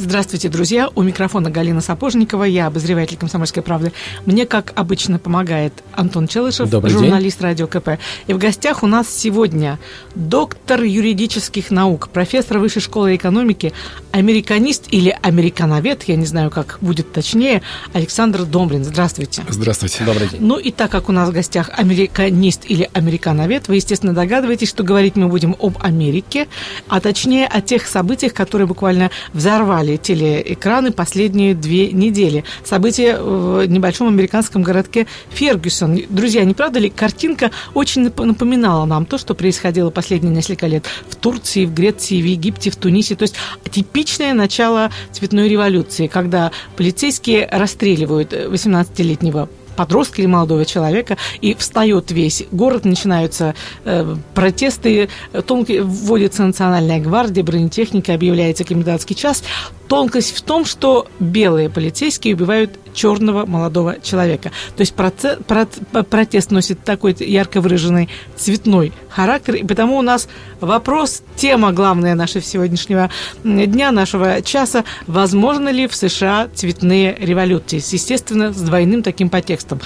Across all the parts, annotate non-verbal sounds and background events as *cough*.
Здравствуйте, друзья. У микрофона Галина Сапожникова. Я обозреватель «Комсомольской правды». Мне, как обычно, помогает Антон Челышев, Добрый журналист день. радио КП. И в гостях у нас сегодня доктор юридических наук, профессор Высшей школы экономики, американист или американовед, я не знаю, как будет точнее, Александр Домрин. Здравствуйте. Здравствуйте. Добрый день. Ну и так как у нас в гостях американист или американовед, вы, естественно, догадываетесь, что говорить мы будем об Америке, а точнее о тех событиях, которые буквально взорвали телеэкраны последние две недели. События в небольшом американском городке Фергюсон. Друзья, не правда ли, картинка очень нап- напоминала нам то, что происходило последние несколько лет в Турции, в Греции, в Египте, в Тунисе. То есть типичное начало цветной революции, когда полицейские расстреливают 18-летнего подростка или молодого человека, и встает весь город, начинаются э, протесты, тонко вводится национальная гвардия, бронетехника, объявляется комендантский час. Тонкость в том, что белые полицейские убивают черного молодого человека. То есть проце- про- протест носит такой ярко выраженный цветной характер, и потому у нас вопрос, тема главная нашего сегодняшнего дня, нашего часа, возможно ли в США цветные революции, естественно, с двойным таким подтекстом.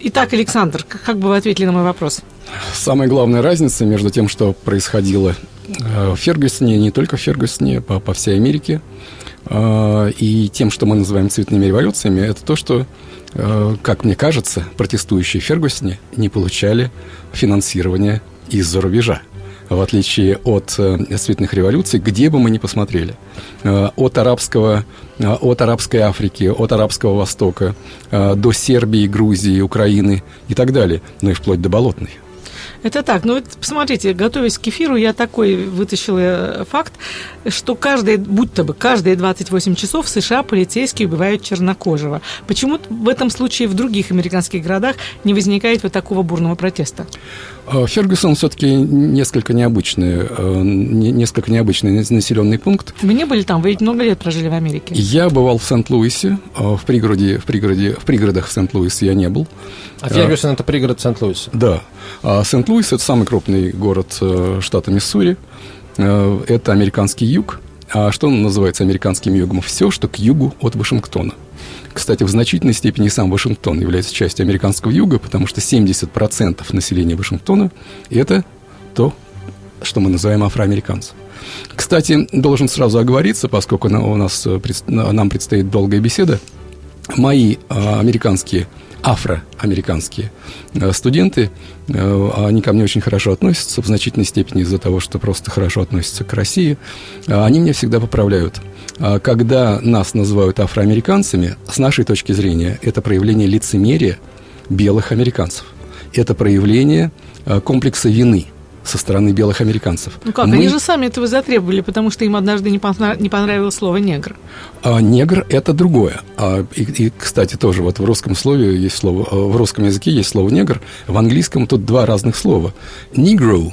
Итак, Александр, как бы вы ответили на мой вопрос? Самая главная разница между тем, что происходило э, в Фергюсоне, не только в Фергюсоне, по, по всей Америке, и тем, что мы называем цветными революциями, это то, что, э, как мне кажется, протестующие в Фергюсоне не получали финансирования из-за рубежа. В отличие от э, цветных революций, где бы мы ни посмотрели, э, от арабского, э, от арабской Африки, от арабского Востока э, до Сербии, Грузии, Украины и так далее, но и вплоть до Болотной. Это так. Ну, вот посмотрите, готовясь к эфиру, я такой вытащила э, факт, что каждые, будто бы каждые 28 часов в США полицейские убивают чернокожего. Почему в этом случае в других американских городах не возникает вот такого бурного протеста? Э, Фергюсон все-таки несколько необычный, э, не- несколько необычный населенный пункт. Вы не были там? Вы ведь много лет прожили в Америке. Я бывал в Сент-Луисе, э, в пригороде, в пригороде, в пригородах Сент-Луиса я не был. А Фергюсон это пригород Сент-Луиса. Да. А Сент-Луис это самый крупный город э, штата Миссури. Э, Это американский юг. А что называется американским югом? Все, что к югу от Вашингтона. Кстати, в значительной степени сам Вашингтон является частью американского юга, потому что 70% населения Вашингтона – это то, что мы называем афроамериканцы. Кстати, должен сразу оговориться, поскольку у нас э, нам предстоит долгая беседа, мои э, американские, афроамериканские э, студенты, они ко мне очень хорошо относятся, в значительной степени из-за того, что просто хорошо относятся к России, они меня всегда поправляют. А Когда нас называют афроамериканцами, с нашей точки зрения, это проявление лицемерия белых американцев. Это проявление э, комплекса вины со стороны белых американцев. Ну как, Мы- они же сами этого затребовали, потому что им однажды не понравилось слово «негр». А негр – это другое. А, и, и, кстати, тоже вот в русском слове есть слово, э, в русском языке есть слово негр, в английском тут два разных слова. Negro,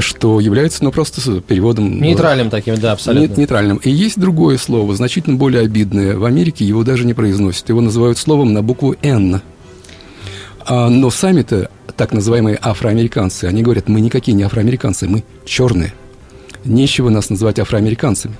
что является, ну, просто переводом... Нейтральным таким, да, абсолютно. Нет, нейтральным. И есть другое слово, значительно более обидное. В Америке его даже не произносят. Его называют словом на букву «Н». А, но сами-то, так называемые афроамериканцы, они говорят, мы никакие не афроамериканцы, мы черные. Нечего нас называть афроамериканцами.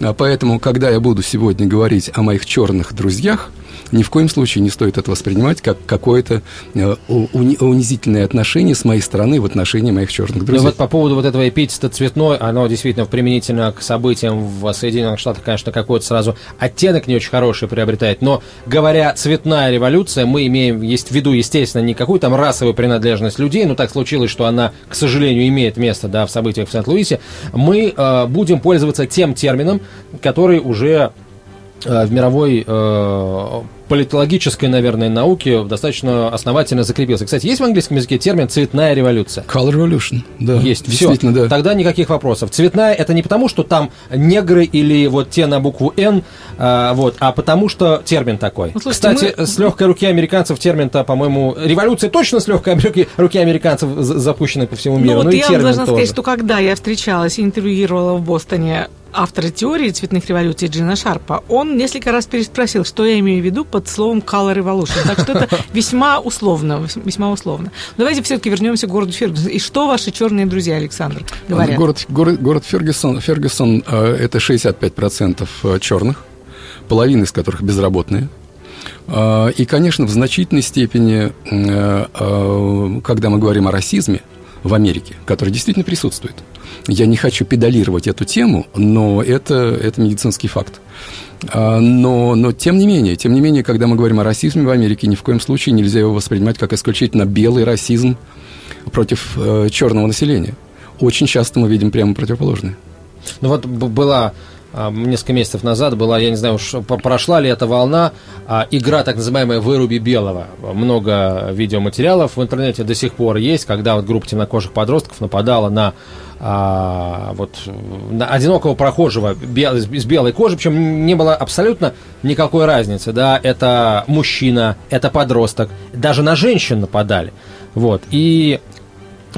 А поэтому, когда я буду сегодня говорить о моих черных друзьях, ни в коем случае не стоит это воспринимать как какое-то э, уни- унизительное отношение с моей стороны в отношении моих черных Ну друзей. вот по поводу вот этого эпитета цветной, оно действительно применительно к событиям в Соединенных Штатах, конечно, какой-то сразу оттенок не очень хороший приобретает. Но говоря цветная революция, мы имеем есть в виду, естественно, не какую там расовую принадлежность людей, но так случилось, что она, к сожалению, имеет место да, в событиях в Сент-Луисе. Мы э, будем пользоваться тем термином, который уже в мировой э, политологической, наверное, науке достаточно основательно закрепился. Кстати, есть в английском языке термин «цветная революция»? Color Revolution, да. Есть, все. Да. Тогда никаких вопросов. Цветная это не потому, что там негры или вот те на букву Н, а, вот, а потому что термин такой. Ну, слушайте, Кстати, мы- с легкой руки американцев термин-то, по-моему, революция точно с легкой *laughs* руки, американцев за- запущена по всему миру. Ну, вот и я вам термин должна тоже. сказать, что когда я встречалась и интервьюировала в Бостоне автора теории цветных революций Джина Шарпа, он несколько раз переспросил, что я имею в виду под словом color revolution. Так что это *laughs* весьма условно, весьма условно. Давайте все-таки вернемся к городу Фергюсон. И что ваши черные друзья, Александр, говорят? Город, город, город Фергюсон, Фергюсон э, это 65% э, черных, половина из которых безработные. Э, и, конечно, в значительной степени, когда мы говорим о расизме в Америке, который действительно присутствует, я не хочу педалировать эту тему, но это, это медицинский факт. А, но, но тем не менее, тем не менее, когда мы говорим о расизме в Америке, ни в коем случае нельзя его воспринимать как исключительно белый расизм против э, черного населения. Очень часто мы видим прямо противоположное. Ну вот была несколько месяцев назад была, я не знаю уж, прошла ли эта волна, а, игра так называемая «Выруби белого». Много видеоматериалов в интернете до сих пор есть, когда вот группа темнокожих подростков нападала на а, вот, на одинокого прохожего бел, из белой кожи, причем не было абсолютно никакой разницы, да, это мужчина, это подросток, даже на женщин нападали, вот, и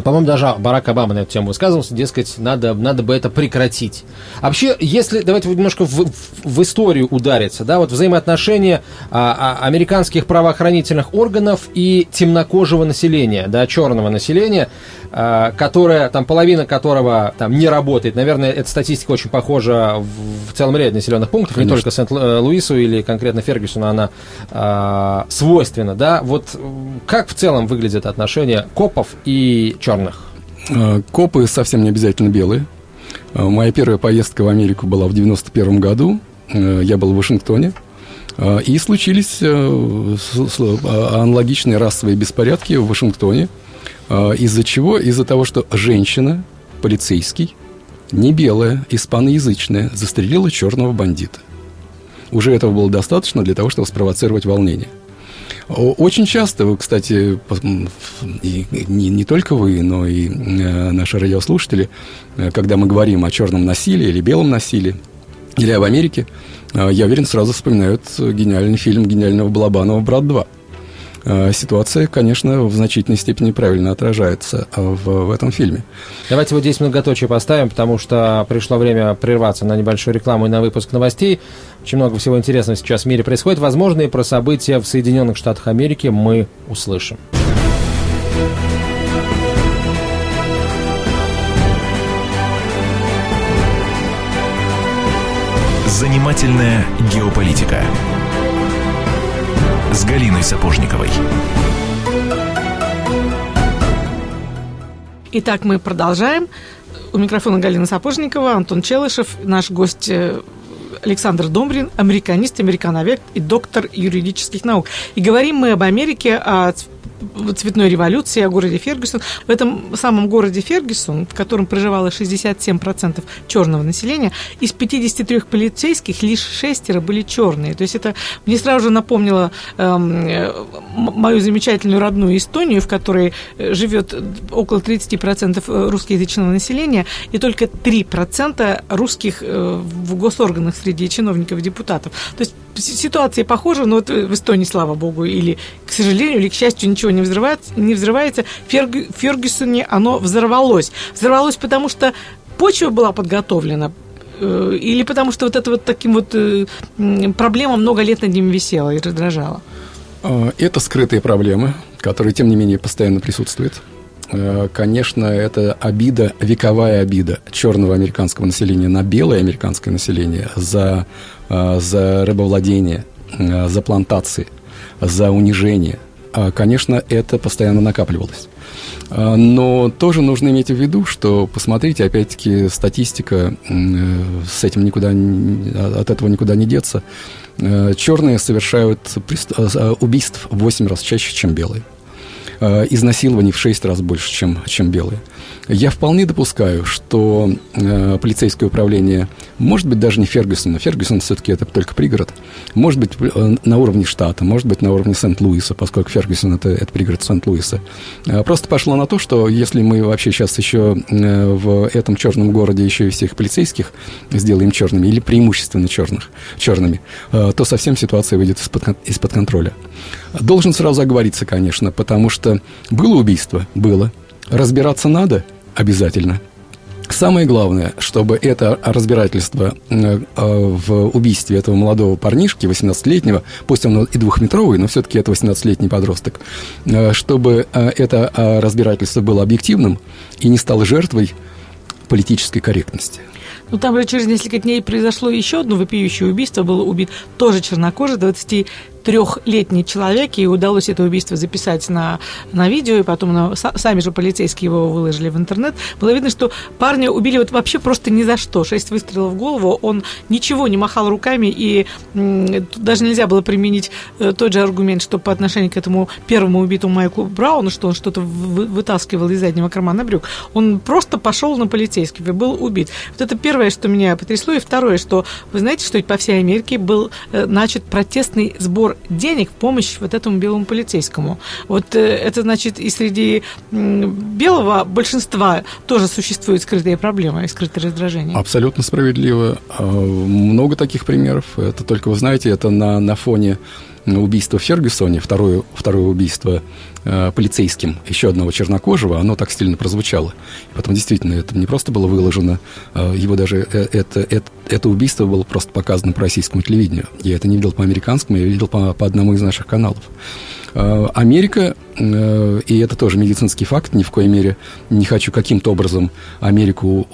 по-моему, даже Барак Обама на эту тему высказывался, дескать, надо, надо бы это прекратить. А вообще, если, давайте немножко в, в, в историю удариться, да, вот взаимоотношения а, а, американских правоохранительных органов и темнокожего населения, да, черного населения, а, которое, там, половина которого там не работает. Наверное, эта статистика очень похожа в, в целом ряде населенных пунктов, Конечно. не только Сент-Луису или конкретно Фергюсону, она а, свойственна, да. Вот как в целом выглядят отношения копов и черных? А, копы совсем не обязательно белые. А, моя первая поездка в Америку была в 91 году. А, я был в Вашингтоне. И случились аналогичные расовые беспорядки в Вашингтоне. Из-за чего? Из-за того, что женщина, полицейский, не белая, испаноязычная, застрелила черного бандита. Уже этого было достаточно для того, чтобы спровоцировать волнение – очень часто, вы, кстати, и не, не только вы, но и э, наши радиослушатели, э, когда мы говорим о черном насилии или белом насилии, или об Америке, э, я уверен, сразу вспоминают гениальный фильм гениального Балабанова «Брат 2». Э, ситуация, конечно, в значительной степени правильно отражается э, в, в этом фильме. Давайте вот здесь многоточие поставим, потому что пришло время прерваться на небольшую рекламу и на выпуск новостей. Очень много всего интересного сейчас в мире происходит. Возможно, и про события в Соединенных Штатах Америки мы услышим. Занимательная геополитика с Галиной Сапожниковой. Итак, мы продолжаем. У микрофона Галина Сапожникова, Антон Челышев, наш гость э, Александр Домбрин, американист, американовед и доктор юридических наук. И говорим мы об Америке, о цветной революции, о городе Фергюсон. В этом самом городе Фергюсон, в котором проживало 67% черного населения, из 53 полицейских лишь шестеро были черные. То есть это мне сразу же напомнило эм, мою замечательную родную Эстонию, в которой э, живет около 30% русскоязычного населения, и только 3% русских э, в госорганах среди чиновников и депутатов. То есть ситуация похожа, но вот в Эстонии, слава богу, или, к сожалению, или к счастью, ничего не взрывается. Не взрывается. В Фергюсоне оно взорвалось. Взорвалось, потому что почва была подготовлена, э, или потому что вот это вот таким вот э, проблема много лет над ним висела и раздражала? А, это скрытые проблемы, которые, тем не менее, постоянно присутствуют. Э, конечно, это обида, вековая обида черного американского населения на белое американское население за, за рыбовладение, за плантации, за унижение – а, конечно, это постоянно накапливалось. А, но тоже нужно иметь в виду, что, посмотрите, опять-таки, статистика, э, с этим никуда, от этого никуда не деться. Э, Черные совершают э, убийств в 8 раз чаще, чем белые. Изнасилований в 6 раз больше, чем, чем белые. Я вполне допускаю, что э, полицейское управление, может быть, даже не Фергюсона, Фергюсон все-таки это только пригород, может быть, э, на уровне штата, может быть, на уровне Сент-Луиса, поскольку Фергюсон это, это пригород Сент-Луиса, э, просто пошло на то, что если мы вообще сейчас еще э, в этом черном городе еще и всех полицейских сделаем черными, или преимущественно черных, черными, э, то совсем ситуация выйдет из-под, из-под контроля. Должен сразу оговориться, конечно, потому что было убийство, было, Разбираться надо обязательно. Самое главное, чтобы это разбирательство э, в убийстве этого молодого парнишки, 18-летнего, пусть он и двухметровый, но все-таки это 18-летний подросток, э, чтобы э, это разбирательство было объективным и не стало жертвой политической корректности. Ну, там же через несколько дней произошло еще одно вопиющее убийство. Был убит тоже чернокожий, 20 трехлетний человек, и удалось это убийство записать на, на видео, и потом на, сами же полицейские его выложили в интернет. Было видно, что парня убили вот вообще просто ни за что. Шесть выстрелов в голову, он ничего не махал руками, и даже нельзя было применить э, тот же аргумент, что по отношению к этому первому убитому Майклу Брауну, что он что-то вытаскивал из заднего кармана брюк. Он просто пошел на полицейских и был убит. Вот это первое, что меня потрясло, и второе, что вы знаете, что по всей Америке был э, начат протестный сбор денег в помощь вот этому белому полицейскому. Вот э, это значит и среди белого большинства тоже существуют скрытые проблемы и скрытые раздражения. Абсолютно справедливо. А, много таких примеров. Это только, вы знаете, это на, на фоне убийство в Фергюсоне, второе, второе убийство э, полицейским еще одного чернокожего, оно так стильно прозвучало. И потом действительно это не просто было выложено, э, его даже э, это, это, это убийство было просто показано по российскому телевидению. Я это не видел по американскому, я видел по, по одному из наших каналов. Америка, и это тоже медицинский факт, ни в коей мере не хочу каким-то образом Америку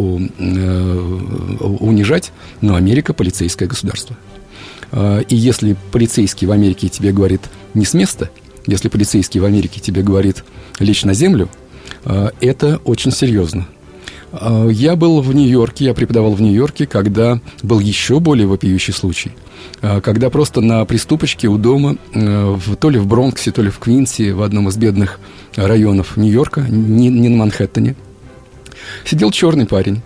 унижать, но Америка полицейское государство. И если полицейский в Америке тебе говорит не с места, если полицейский в Америке тебе говорит лечь на землю, а, это очень серьезно. А, я был в Нью-Йорке, я преподавал в Нью-Йорке, когда был еще более вопиющий случай. Когда просто на приступочке у дома, в, то ли в Бронксе, то ли в Квинсе, в одном из бедных районов Нью-Йорка, не, не на Манхэттене, сидел черный парень.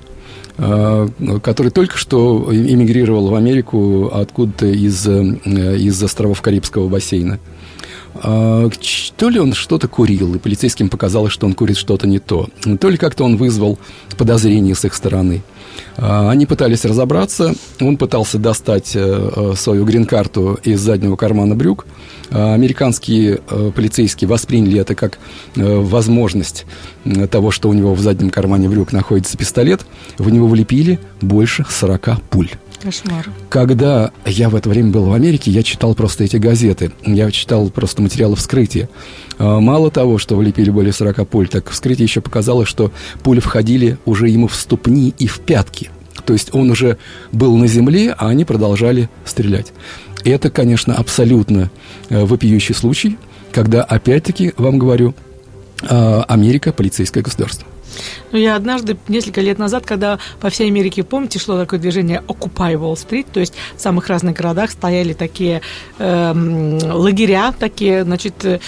Э, который только что эмигрировал в Америку откуда-то из, э, из островов Карибского бассейна. А, то ли он что-то курил, и полицейским показалось, что он курит что-то не то, то ли как-то он вызвал подозрение с их стороны. А, они пытались разобраться, он пытался достать э, свою грин-карту из заднего кармана брюк, а, американские э, полицейские восприняли это как э, возможность того, что у него в заднем кармане брюк находится пистолет. В него влепили больше 40 пуль. Кошмар. Когда я в это время был в Америке, я читал просто эти газеты. Я читал просто материалы вскрытия. А, мало того, что влепили более 40 пуль, так вскрытие еще показало, что пули входили уже ему в ступни и в пятки. То есть он уже был на земле, а они продолжали стрелять. Это, конечно, абсолютно э, вопиющий случай, когда, опять-таки, вам говорю, а, Америка – полицейское государство. Ну, я однажды, несколько лет назад, когда по всей Америке, помните, шло такое движение Occupy Wall Street, то есть в самых разных городах стояли такие э, лагеря, такие, значит, э,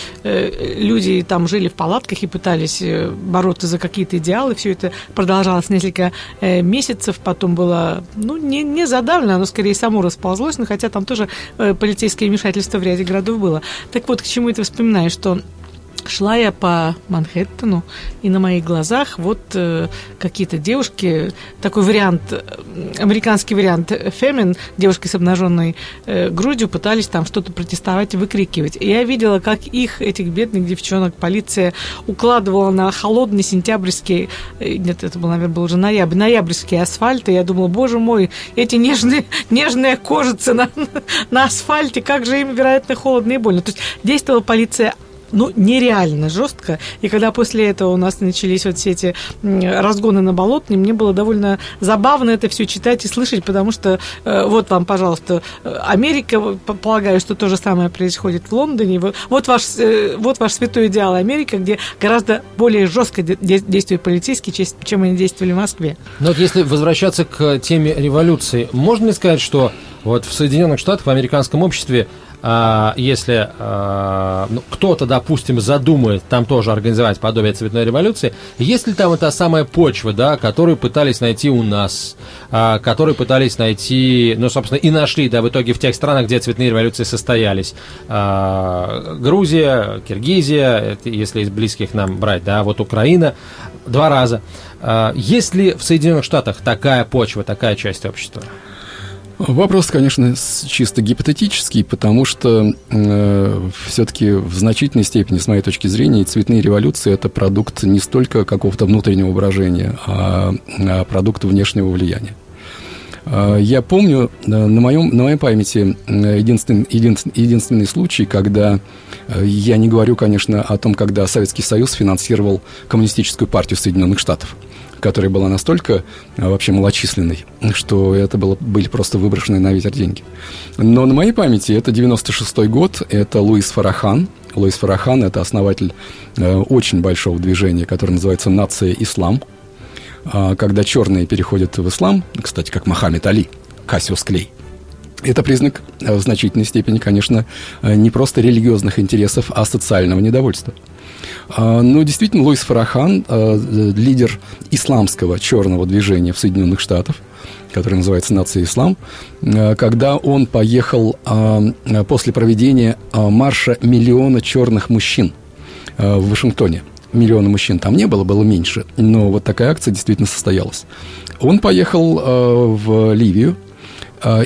люди там жили в палатках и пытались э, бороться за какие-то идеалы. Все это продолжалось несколько э, месяцев, потом было, ну, не, не задавлено, оно скорее само расползлось, но хотя там тоже э, полицейское вмешательство в ряде городов было. Так вот, к чему это вспоминаю, что шла я по Манхэттену, и на моих глазах вот э, какие-то девушки, такой вариант, э, американский вариант фемин, девушки с обнаженной э, грудью пытались там что-то протестовать выкрикивать. И я видела, как их, этих бедных девчонок, полиция укладывала на холодный сентябрьский, э, нет, это был, наверное, был уже ноябрь, ноябрьский асфальт, и я думала, боже мой, эти нежные, нежные кожицы на, на асфальте, как же им, вероятно, холодно и больно. То есть действовала полиция ну, нереально жестко. И когда после этого у нас начались вот все эти разгоны на болотные, мне было довольно забавно это все читать и слышать, потому что э, вот вам, пожалуйста, Америка, полагаю, что то же самое происходит в Лондоне. Вот ваш, э, вот ваш святой идеал Америка, где гораздо более жестко действуют полицейские, чем они действовали в Москве. Но вот если возвращаться к теме революции, можно ли сказать, что вот в Соединенных Штатах, в американском обществе если а, ну, кто-то, допустим, задумает там тоже организовать подобие цветной революции, есть ли там эта самая почва, да, которую пытались найти у нас, а, которую пытались найти, ну, собственно, и нашли, да, в итоге в тех странах, где цветные революции состоялись. Грузия, Киргизия, если из близких нам брать, да, вот Украина, два раза. Есть ли в Соединенных Штатах такая почва, такая часть общества? Вопрос, конечно, чисто гипотетический, потому что э, все-таки в значительной степени, с моей точки зрения, цветные революции это продукт не столько какого-то внутреннего выражения, а, а продукт внешнего влияния. Э, я помню э, на, моем, на моей памяти э, единственный, единственный, единственный случай, когда я не говорю, конечно, о том, когда Советский Союз финансировал коммунистическую партию Соединенных Штатов которая была настолько вообще малочисленной, что это было, были просто выброшенные на ветер деньги. Но на моей памяти это 96 год, это Луис Фарахан. Луис Фарахан – это основатель э, очень большого движения, которое называется «Нация Ислам», а, когда черные переходят в ислам, кстати, как Мохаммед Али, Кассиус Клей, это признак э, в значительной степени, конечно, э, не просто религиозных интересов, а социального недовольства. А, но действительно, Луис Фарахан, э, лидер исламского черного движения в Соединенных Штатах, который называется «Нация Ислам», когда он поехал после проведения марша миллиона черных мужчин в Вашингтоне – миллиона мужчин там не было, было меньше, но вот такая акция действительно состоялась. Он поехал в Ливию,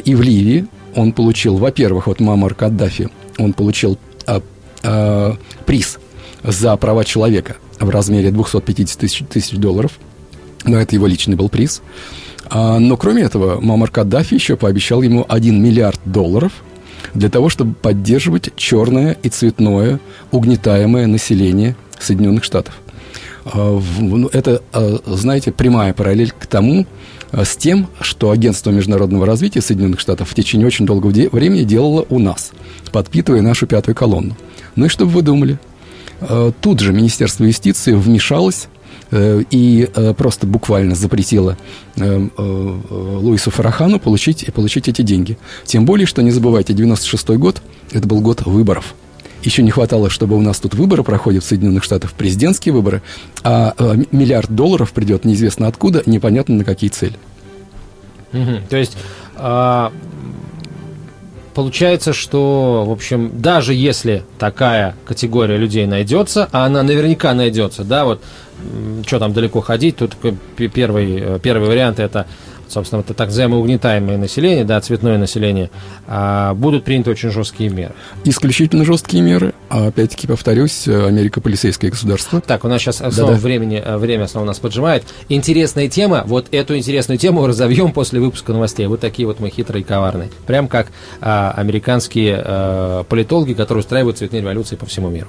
и в Ливии он получил, во-первых, от Мамар Каддафи, он получил э, э, приз за права человека в размере 250 тысяч, тысяч долларов, но это его личный был приз. А, но кроме этого, Мамар Каддафи еще пообещал ему 1 миллиард долларов для того, чтобы поддерживать черное и цветное угнетаемое население Соединенных Штатов. А, ну, это, а, знаете, прямая параллель к тому, а, с тем, что Агентство международного развития Соединенных Штатов в течение очень долгого времени делало у нас, подпитывая нашу пятую колонну. Ну и что бы вы думали? Тут же Министерство юстиции вмешалось э, и э, просто буквально запретило э, Луису Фарахану получить, получить эти деньги. Тем более, что не забывайте, 96 год – это был год выборов – еще не хватало, чтобы у нас тут выборы проходят в Соединенных Штатах, президентские выборы, а, а миллиард долларов придет неизвестно откуда, непонятно на какие цели. То есть а, получается, что, в общем, даже если такая категория людей найдется, а она наверняка найдется, да, вот что там далеко ходить, тут первый, э, первый вариант это собственно, это так называемое угнетаемое население, да, цветное население, а, будут приняты очень жесткие меры. Исключительно жесткие меры. А опять-таки, повторюсь, Америка полицейское государство. Так, у нас сейчас снова времени, э, время снова нас поджимает. Интересная тема. Вот эту интересную тему разовьем после выпуска новостей. Вот такие вот мы хитрые и коварные. Прям как а, американские а, политологи, которые устраивают цветные революции по всему миру.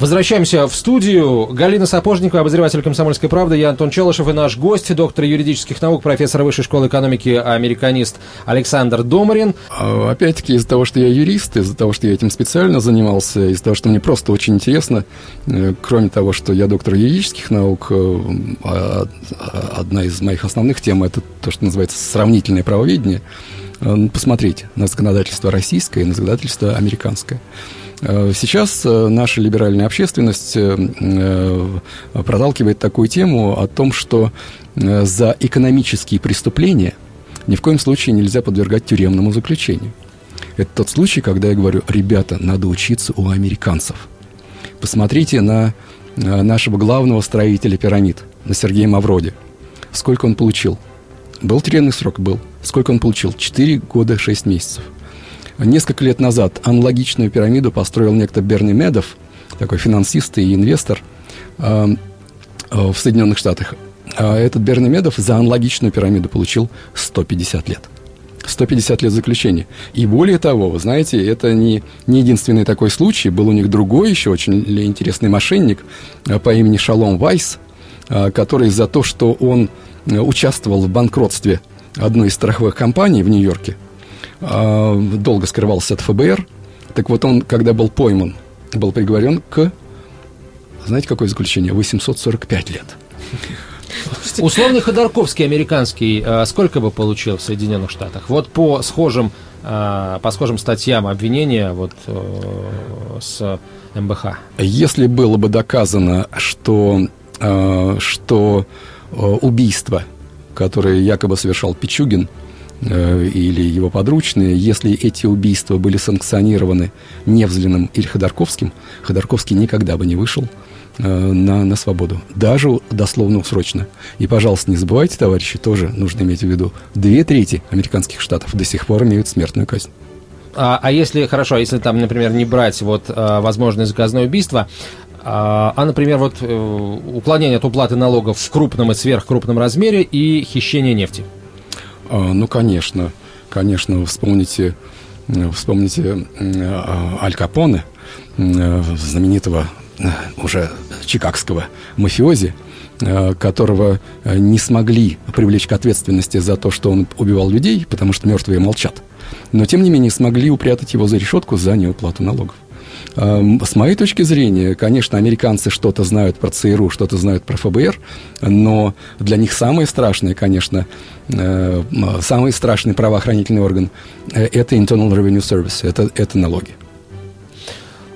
Возвращаемся в студию. Галина Сапожникова, обозреватель «Комсомольской правды». Я Антон Челышев и наш гость, доктор юридических наук, профессор Высшей школы экономики, американист Александр Домарин. А, опять-таки, из-за того, что я юрист, из-за того, что я этим специально занимался, из-за того, что мне просто очень интересно, э, кроме того, что я доктор юридических наук, э, а, а, одна из моих основных тем – это то, что называется сравнительное правоведение. Э, посмотрите на законодательство российское и на законодательство американское. Э, сейчас э, наша либеральная общественность э, проталкивает такую тему о том, что за экономические преступления ни в коем случае нельзя подвергать тюремному заключению. Это тот случай, когда я говорю, ребята, надо учиться у американцев. Посмотрите на нашего главного строителя пирамид, на Сергея Мавроди. Сколько он получил? Был тюремный срок? Был. Сколько он получил? Четыре года, шесть месяцев. Несколько лет назад аналогичную пирамиду построил некто Берни Медов, такой финансист и инвестор э, в Соединенных Штатах. А этот Берни Медов за аналогичную пирамиду получил 150 лет. 150 лет заключения. И более того, вы знаете, это не, не единственный такой случай. Был у них другой еще очень интересный мошенник э, по имени Шалом Вайс, э, который за то, что он участвовал в банкротстве одной из страховых компаний в Нью-Йорке – долго скрывался от ФБР. Так вот он, когда был пойман, был приговорен к, знаете, какое заключение? 845 лет. Условный Ходорковский американский а, сколько бы получил в Соединенных Штатах? Вот по схожим, а, по схожим статьям обвинения вот э, с МБХ. Если было бы доказано, что, что убийство которые якобы совершал Пичугин э, или его подручные, если эти убийства были санкционированы Невзлиным или Ходорковским, Ходорковский никогда бы не вышел э, на, на свободу, даже дословно срочно. И, пожалуйста, не забывайте, товарищи, тоже нужно иметь в виду, две трети американских штатов до сих пор имеют смертную казнь. А, а если, хорошо, а если там, например, не брать вот а, возможное заказное убийство, а, а, например, вот э, уклонение от уплаты налогов в крупном и сверхкрупном размере и хищение нефти? А, ну, конечно, конечно, вспомните, э, вспомните а, Аль Капоне, э, знаменитого уже чикагского мафиози, которого не смогли привлечь к ответственности за то, что он убивал людей, потому что мертвые молчат но тем не менее смогли упрятать его за решетку за неуплату налогов. Эм, с моей точки зрения, конечно, американцы что-то знают про ЦРУ, что-то знают про ФБР, но для них самое страшное, конечно, э, самый страшный правоохранительный орган э, – это Internal Revenue Service, это, это налоги.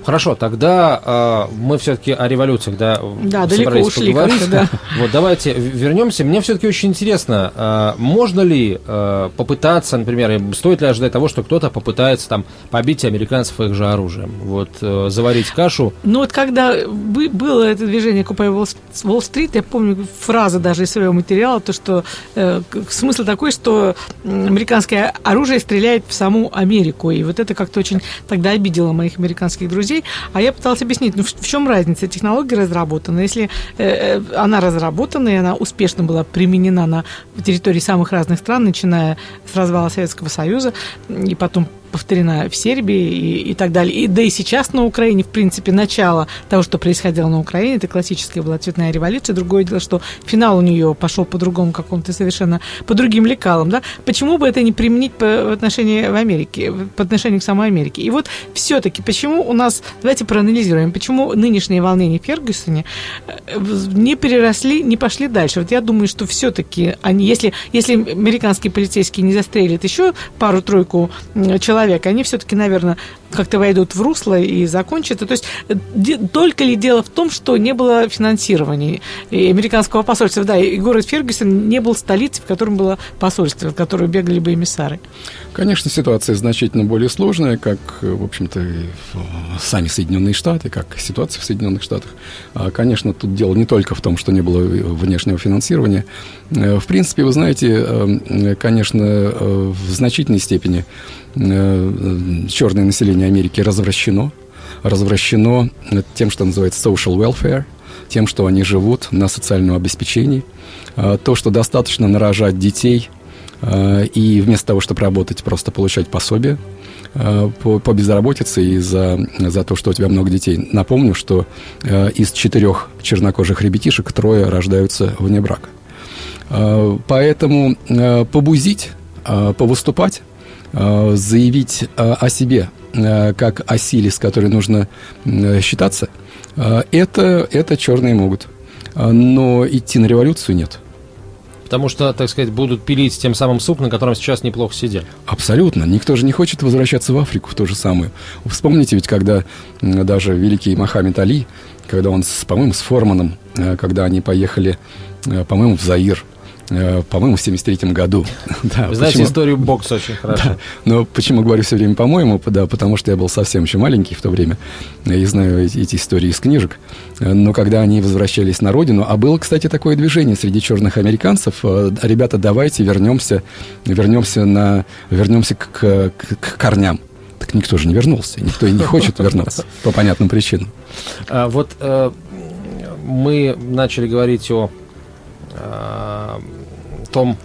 Хорошо, тогда э, мы все-таки о революциях, да, да далеко ушли поговорить. Да. *laughs* Вот давайте вернемся. Мне все-таки очень интересно, э, можно ли э, попытаться, например, стоит ли ожидать того, что кто-то попытается там побить американцев их же оружием, вот э, заварить кашу? Ну вот когда было это движение Купай Уолл-стрит, я помню фраза даже из своего материала, то что э, смысл такой, что американское оружие стреляет в саму Америку, и вот это как-то очень тогда обидело моих американских друзей друзей, а я пыталась объяснить, ну в, в чем разница? Технология разработана. Если э, э, она разработана и она успешно была применена на территории самых разных стран, начиная с развала Советского Союза и потом повторена в Сербии и, и так далее. И, да и сейчас на Украине, в принципе, начало того, что происходило на Украине, это классическая была цветная революция. Другое дело, что финал у нее пошел по другому какому-то совершенно, по другим лекалам. Да? Почему бы это не применить по отношению в Америке, по отношению к самой Америке? И вот все-таки, почему у нас, давайте проанализируем, почему нынешние волнения в Фергюсоне э, не переросли, не пошли дальше. Вот я думаю, что все-таки они, если, если американские полицейские не застрелят еще пару-тройку человек, человек, они все-таки, наверное, как-то войдут в русло и закончатся. То есть э, только ли дело в том, что не было финансирования и американского посольства? Да, и город Фергюсон не был столицей, в котором было посольство, в которое бегали бы эмиссары. Конечно, ситуация значительно более сложная, как, в общем-то, сами Соединенные Штаты, как ситуация в Соединенных Штатах. А, конечно, тут дело не только в том, что не было внешнего финансирования. Э, в принципе, вы знаете, э, конечно, в значительной степени черное население население Америки развращено. Развращено тем, что называется social welfare, тем, что они живут на социальном обеспечении. А, то, что достаточно нарожать детей а, и вместо того, чтобы работать, просто получать пособие а, по, по безработице и за, за то, что у тебя много детей. Напомню, что из четырех чернокожих ребятишек трое рождаются вне брака. Поэтому побузить, повыступать, заявить о себе как о силе, с которой нужно э, считаться, э, это, это черные могут. Но идти на революцию нет. Потому что, так сказать, будут пилить тем самым суп, на котором сейчас неплохо сидят. Абсолютно. Никто же не хочет возвращаться в Африку в то же самое. Вспомните, ведь когда даже великий Мохаммед Али, когда он, с, по-моему, с Форманом, когда они поехали, по-моему, в Заир, Э, по-моему, в 73 году. *laughs* да, Вы знаете историю бокса очень хорошо. Да, но почему говорю все время «по-моему»? Да, потому что я был совсем еще маленький в то время. Я знаю эти, истории из книжек. Но когда они возвращались на родину, а было, кстати, такое движение среди черных американцев, э, ребята, давайте вернемся, вернемся, на, вернемся к, к, к корням. Так никто же не вернулся, никто и не хочет вернуться *laughs* по понятным причинам. А, вот э, мы начали говорить о э, том,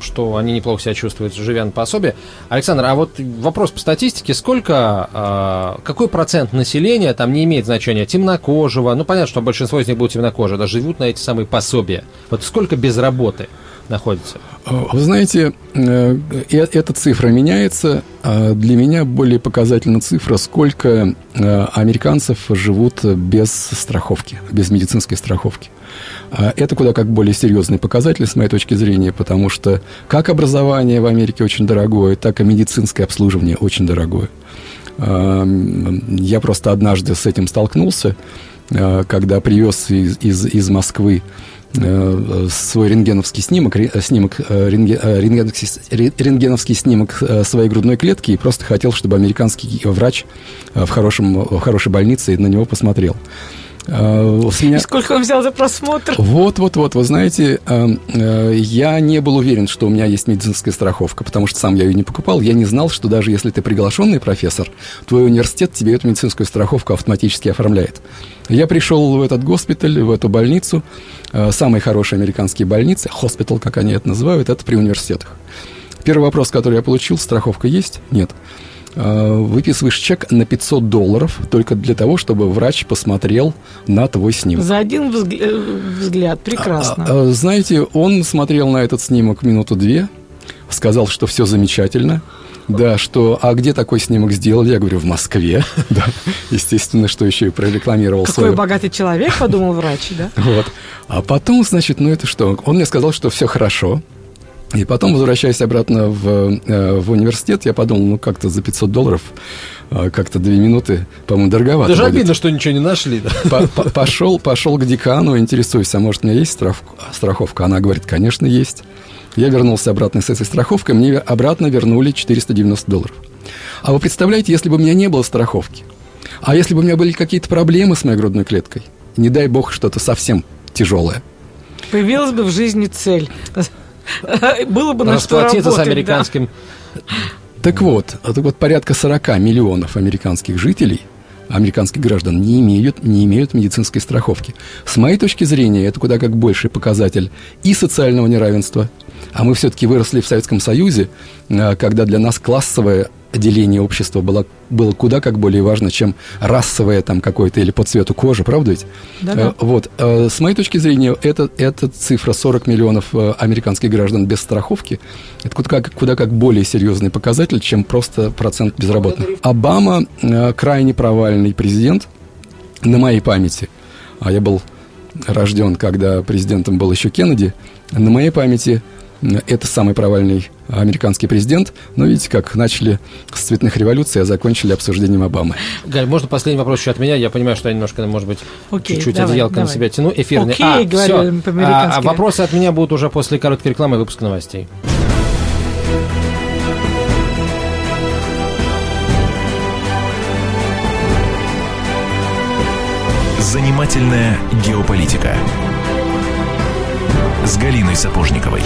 что они неплохо себя чувствуют, живя на пособие. Александр, а вот вопрос по статистике, сколько, э, какой процент населения, там не имеет значения, темнокожего, ну понятно, что большинство из них будут темнокожие, да, живут на эти самые пособия. Вот сколько без работы находится? Вы знаете, э, э, эта цифра меняется. А для меня более показательна цифра, сколько э, американцев живут без страховки, без медицинской страховки. А это куда как более серьезный показатель, с моей точки зрения, потому что как образование в Америке очень дорогое, так и медицинское обслуживание очень дорогое. Я просто однажды с этим столкнулся, когда привез из, из, из Москвы э, свой рентгеновский снимок, снимок рентгеновский, рентгеновский снимок своей грудной клетки и просто хотел, чтобы американский врач в, хорошем, в хорошей больнице на него посмотрел. Э, с меня... И сколько он взял за просмотр? Вот, вот, вот. Вы знаете, э, э, я не был уверен, что у меня есть медицинская страховка, потому что сам я ее не покупал. Я не знал, что даже если ты приглашенный профессор, твой университет тебе эту медицинскую страховку автоматически оформляет. Я пришел в этот госпиталь, в эту больницу. Самые хорошие американские больницы, хоспитал, как они это называют, это при университетах. Первый вопрос, который я получил, страховка есть? Нет. Э, выписываешь чек на 500 долларов только для того, чтобы врач посмотрел на твой снимок. За один э, взгляд, прекрасно. А, а, знаете, он смотрел на этот снимок минуту-две, сказал, что все замечательно, да, что, а где такой снимок сделали? Я говорю, в Москве. *laughs* Да, естественно, что еще и прорекламировал Какой свою... богатый человек, подумал врач, да? *laughs* Вот. А потом, значит, ну это что? Он мне сказал, что все хорошо, и потом, возвращаясь обратно в, э, в университет, я подумал, ну как-то за 500 долларов э, как-то две минуты, по-моему, дороговато. Даже будет. обидно, что ничего не нашли. Да? Пошел, пошел к декану, интересуюсь, а может, у меня есть страховка? Она говорит, конечно, есть. Я вернулся обратно с этой страховкой, мне обратно вернули 490 долларов. А вы представляете, если бы у меня не было страховки, а если бы у меня были какие-то проблемы с моей грудной клеткой, не дай бог что-то совсем тяжелое. Появилась бы в жизни цель *laughs* Было бы на что работать, с американским... Так вот, так вот, порядка 40 миллионов американских жителей американских граждан не имеют, не имеют медицинской страховки. С моей точки зрения, это куда как больший показатель и социального неравенства, а мы все-таки выросли в Советском Союзе, э, когда для нас классовое деление общества было, было куда как более важно, чем расовое там какое-то или по цвету кожи, правда ведь? Да-да. Э, вот. Э, с моей точки зрения, это, эта цифра 40 миллионов э, американских граждан без страховки, это куда как, куда как более серьезный показатель, чем просто процент безработных. Обама крайне провальный президент, на моей памяти, а я был рожден, когда президентом был еще Кеннеди, на моей памяти – это самый провальный американский президент. Но видите, как начали с цветных революций, а закончили обсуждением Обамы. Галь, можно последний вопрос еще от меня? Я понимаю, что я немножко, может быть, Окей, чуть-чуть давай, одеялко давай. на себя тяну. Эфирный. Окей, а, говорю все. А, а вопросы от меня будут уже после короткой рекламы и выпуска новостей. Занимательная геополитика с Галиной Сапожниковой.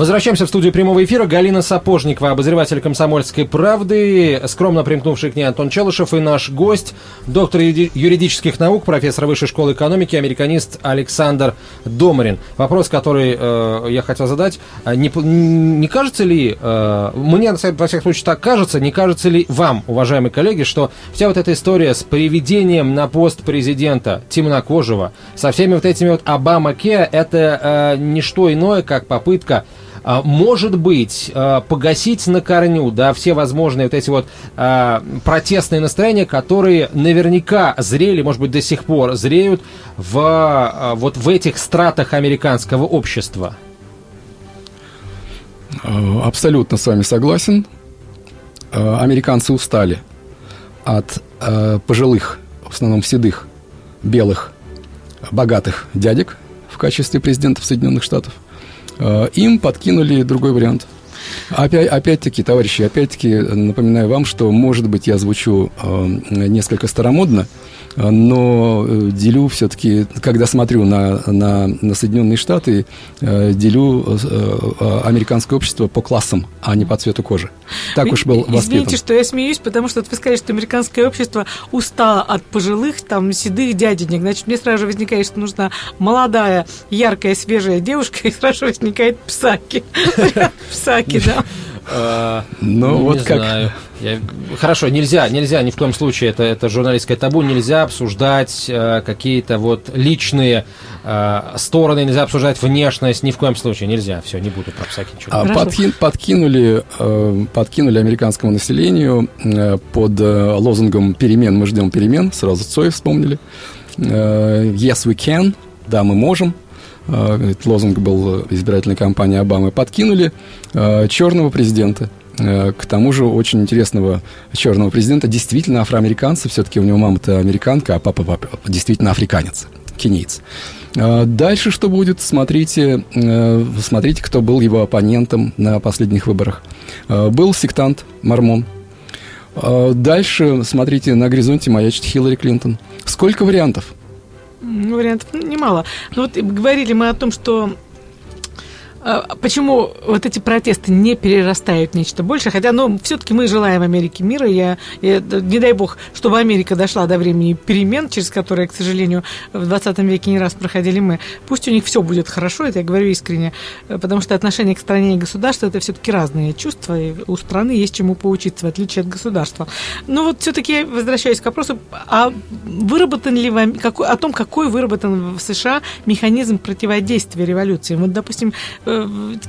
Возвращаемся в студию прямого эфира. Галина Сапожникова, обозреватель «Комсомольской правды», скромно примкнувший к ней Антон Челышев и наш гость, доктор юридических наук, профессор Высшей школы экономики, американист Александр Домарин. Вопрос, который э, я хотел задать. А не, не кажется ли, э, мне, во всяком случае, так кажется, не кажется ли вам, уважаемые коллеги, что вся вот эта история с приведением на пост президента темнокожего, со всеми вот этими вот Обама-Ке, это э, не что иное, как попытка может быть, а, погасить на корню, да, все возможные вот эти вот а, протестные настроения, которые наверняка зрели, может быть, до сих пор зреют в, вот в этих стратах американского общества? Абсолютно с вами согласен. Американцы устали от пожилых, в основном седых, белых, богатых дядек в качестве президентов Соединенных Штатов – Э, им подкинули другой вариант. Опять, опять-таки, товарищи, опять-таки напоминаю вам, что, может быть, я звучу э, несколько старомодно, но э, делю все-таки, когда смотрю на, на, на Соединенные Штаты, э, делю э, американское общество по классам, а не по цвету кожи. Так уж был воспитан. Извините, что я смеюсь, потому что вы сказали, что американское общество устало от пожилых, там, седых дяденек. Значит, мне сразу же возникает, что нужна молодая, яркая, свежая девушка, *laughs* и сразу возникает псаки. *laughs* Псаки, да. А, ну, вот не как... знаю. Я... Хорошо, нельзя, нельзя ни в коем случае, это, это журналистское табу, нельзя обсуждать э, какие-то вот личные э, стороны, нельзя обсуждать внешность, ни в коем случае нельзя. Все, не буду про всякие ничего. А подки... подкинули, э, подкинули американскому населению э, под э, лозунгом «Перемен, мы ждем перемен», сразу Цой вспомнили. Э, «Yes, we can», «Да, мы можем», этот лозунг был избирательной кампании Обамы, подкинули э, черного президента. э, к тому же очень интересного черного президента, действительно афроамериканца, все-таки у него мама-то американка, а папа, папа действительно африканец, кенийц. Дальше что будет, смотрите, смотрите, кто был его оппонентом на последних выборах. Был сектант, мормон. Дальше, смотрите, на горизонте маячит Хиллари Клинтон. Сколько вариантов? Вариантов немало. Но вот говорили мы о том, что почему вот эти протесты не перерастают в нечто большее? Хотя, ну, все-таки мы желаем Америке мира. Я, я, не дай бог, чтобы Америка дошла до времени перемен, через которые, к сожалению, в 20 веке не раз проходили мы. Пусть у них все будет хорошо, это я говорю искренне, потому что отношение к стране и государству это все-таки разные чувства, и у страны есть чему поучиться, в отличие от государства. Но вот все-таки возвращаясь к вопросу, а выработан ли вам, какой, о том, какой выработан в США механизм противодействия революции? Вот, допустим, Э,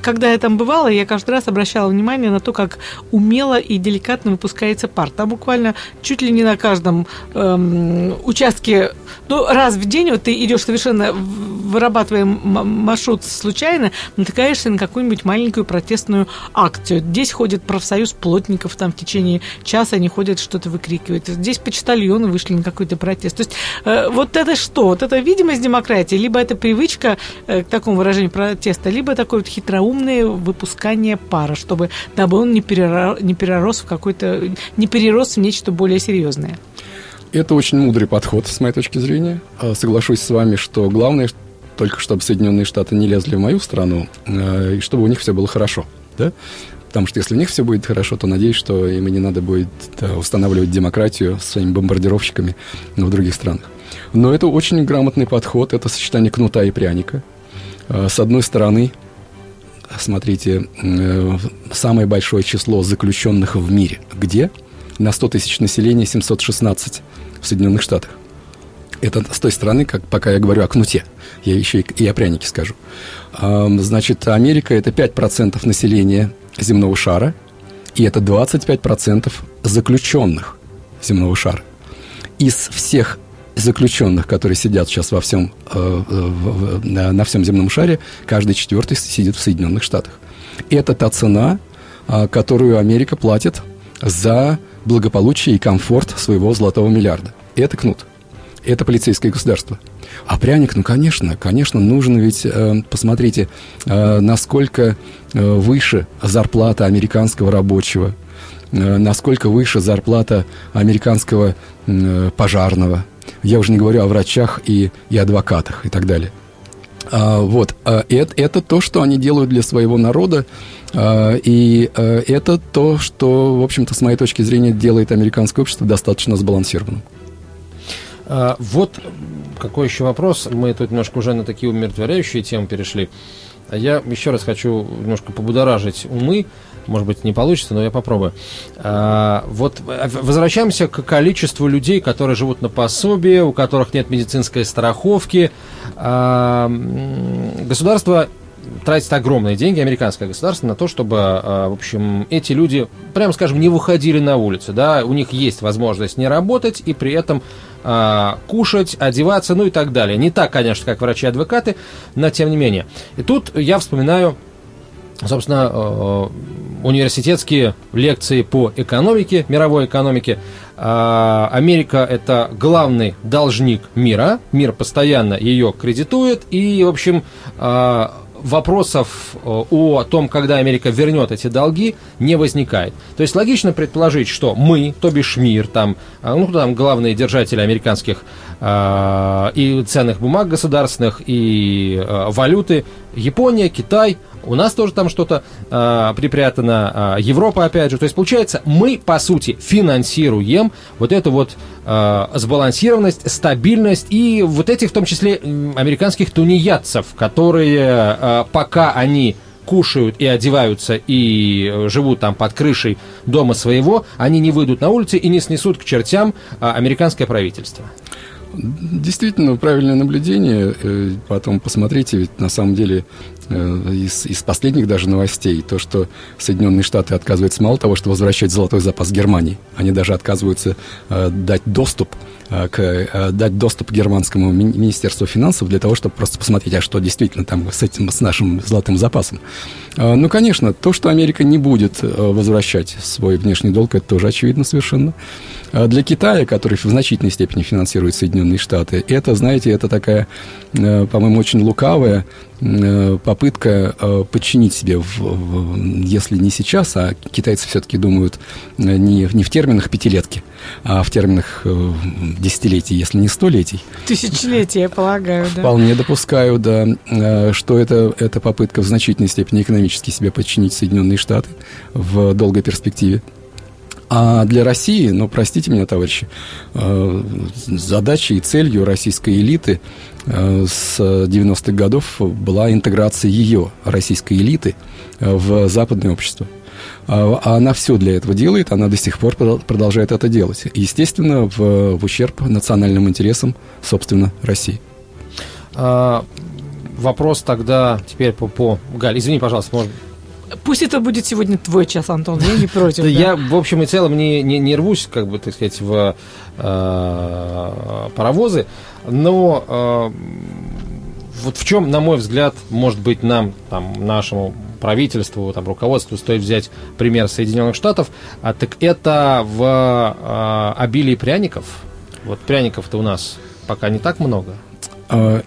когда я там бывала, я каждый раз обращала внимание на то, как умело и деликатно выпускается пар. Там буквально чуть ли не на каждом эм, участке, ну, раз в день вот ты идешь совершенно, вырабатывая маршрут случайно, натыкаешься на какую-нибудь маленькую протестную акцию. Здесь ходит профсоюз плотников, там в течение часа они ходят, что-то выкрикивают. Здесь почтальоны вышли на какой-то протест. То есть э, вот это что? Вот это видимость демократии, либо это привычка э, к такому выражению протеста, либо это такое вот хитроумное выпускание пара, чтобы, дабы он не, перерос, не перерос в какой-то, не перерос в нечто более серьезное. Это очень мудрый подход, с моей точки зрения. А, соглашусь с вами, что главное, только чтобы Соединенные Штаты не лезли в мою страну, а, и чтобы у них все было хорошо. Да? Потому что если у них все будет хорошо, то надеюсь, что им и не надо будет устанавливать демократию своими бомбардировщиками в других странах. Но это очень грамотный подход, это сочетание кнута и пряника. А, с одной стороны, смотрите, э, самое большое число заключенных в мире. Где? На 100 тысяч населения 716 в Соединенных Штатах. Это с той стороны, как пока я говорю о кнуте. Я еще и, и о прянике скажу. Значит, Америка – это 5% населения земного шара, и это 25% заключенных земного шара. Из всех заключенных, которые сидят сейчас во всем, э, на всем земном шаре, каждый четвертый сидит в Соединенных Штатах. Это та цена, э, которую Америка платит за благополучие и комфорт своего золотого миллиарда. Это кнут. Это полицейское государство. А пряник, ну, конечно, конечно, нужно ведь, э, посмотрите, э, насколько э, выше зарплата американского рабочего, э, насколько выше зарплата американского э, пожарного, я уже не говорю о врачах и, и адвокатах и так далее. А, вот, а, это, это то, что они делают для своего народа, а, и это то, что, в общем-то, с моей точки зрения, делает американское общество достаточно сбалансированным. Вот какой еще вопрос. Мы тут немножко уже на такие умиротворяющие темы перешли. Я еще раз хочу немножко побудоражить умы может быть, не получится, но я попробую. А, вот а, возвращаемся к количеству людей, которые живут на пособии, у которых нет медицинской страховки. А, государство тратит огромные деньги, американское государство, на то, чтобы, а, в общем, эти люди, прямо скажем, не выходили на улицу, да, у них есть возможность не работать и при этом кушать, одеваться, ну и так далее. Не так, конечно, как врачи-адвокаты, но тем не менее. И тут я вспоминаю, собственно, университетские лекции по экономике, мировой экономике. А, Америка – это главный должник мира, мир постоянно ее кредитует, и, в общем, а, вопросов э, о том, когда Америка вернет эти долги, не возникает. То есть логично предположить, что мы, то бишь мир, там, а, ну, там главные держатели американских э, и ценных бумаг государственных, и э, валюты, Япония, Китай – у нас тоже там что-то э, припрятано, э, Европа опять же. То есть, получается, мы, по сути, финансируем вот эту вот э, сбалансированность, стабильность и вот этих, в том числе, американских тунеядцев, которые э, пока они кушают и одеваются и живут там под крышей дома своего, они не выйдут на улицы и не снесут к чертям американское правительство. Действительно, правильное наблюдение. Потом посмотрите, ведь на самом деле из, из последних даже новостей, то, что Соединенные Штаты отказываются мало того, что возвращать золотой запас Германии, они даже отказываются э, дать доступ Э, к, э, дать доступ германскому министерству финансов для того, чтобы просто посмотреть, а что действительно там с этим, с нашим золотым запасом. Э, ну, конечно, то, что Америка не будет возвращать свой внешний долг, это тоже очевидно совершенно. Для Китая, который в значительной степени финансирует Соединенные Штаты, это, знаете, это такая, по-моему, очень лукавая попытка подчинить себе, если не сейчас, а китайцы все-таки думают не, в терминах пятилетки, в терминах десятилетий, если не столетий. Тысячелетия, я полагаю, да. Вполне допускаю, да, э, что это, это попытка в значительной степени экономически себе подчинить Соединенные Штаты в долгой перспективе. А для России, ну, простите меня, товарищи, э, задачей и целью российской элиты э, с 90-х годов была интеграция ее, российской элиты, в западное общество. А, а она все для этого делает, она до сих пор продолжает это делать. Естественно, в, в ущерб национальным интересам, собственно, России. А, вопрос тогда теперь по, по... Галь, извини, пожалуйста, можно... Пусть это будет сегодня твой час, Антон, я не против. Я, в общем и целом, не, не, не рвусь, как бы, так сказать, в э, паровозы, но э, вот в чем, на мой взгляд, может быть, нам, там, нашему правительству, там, руководству стоит взять пример Соединенных Штатов, а, так это в а, обилии пряников. Вот пряников-то у нас пока не так много. А,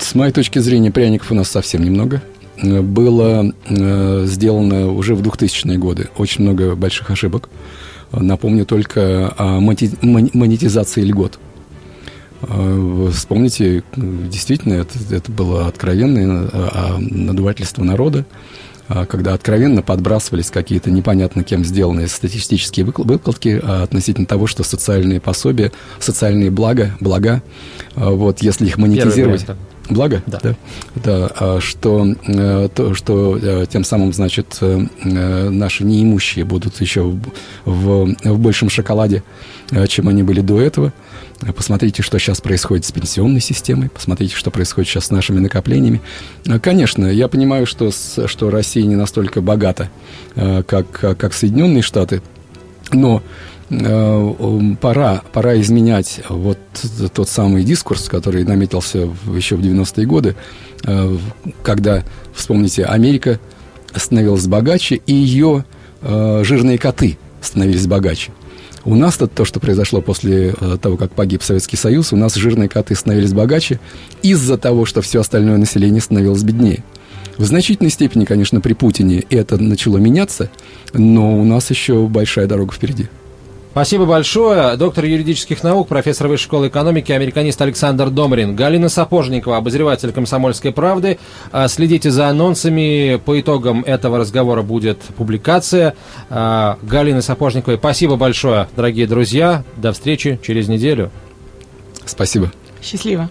с моей точки зрения, пряников у нас совсем немного. Было э, сделано уже в 2000-е годы очень много больших ошибок. Напомню только о монетизации льгот. Вспомните, действительно, это, это было откровенное надувательство народа. А, когда откровенно подбрасывались какие-то непонятно кем сделанные статистические выкладки а, относительно того, что социальные пособия, социальные блага, блага, а, вот если их монетизировать... Благо? Да. да. да что, э, то, что э, тем самым, значит, э, наши неимущие будут еще в, в, в большем шоколаде, чем они были до этого. Посмотрите, что сейчас происходит с пенсионной системой, посмотрите, что происходит сейчас с нашими накоплениями. Конечно, я понимаю, что, что Россия не настолько богата, как, как Соединенные Штаты, но Э, пора, пора изменять вот тот самый дискурс, который наметился еще в 90-е годы, э, когда, вспомните, Америка становилась богаче, и ее э, жирные коты становились богаче. У нас -то, то, что произошло после того, как погиб Советский Союз, у нас жирные коты становились богаче из-за того, что все остальное население становилось беднее. В значительной степени, конечно, при Путине это начало меняться, но у нас еще большая дорога впереди. Спасибо большое. Доктор юридических наук, профессор Высшей школы экономики, американист Александр Домрин. Галина Сапожникова, обозреватель «Комсомольской правды». А, следите за анонсами. По итогам этого разговора будет публикация. А, Галина Сапожниковой, спасибо большое, дорогие друзья. До встречи через неделю. Спасибо. Счастливо.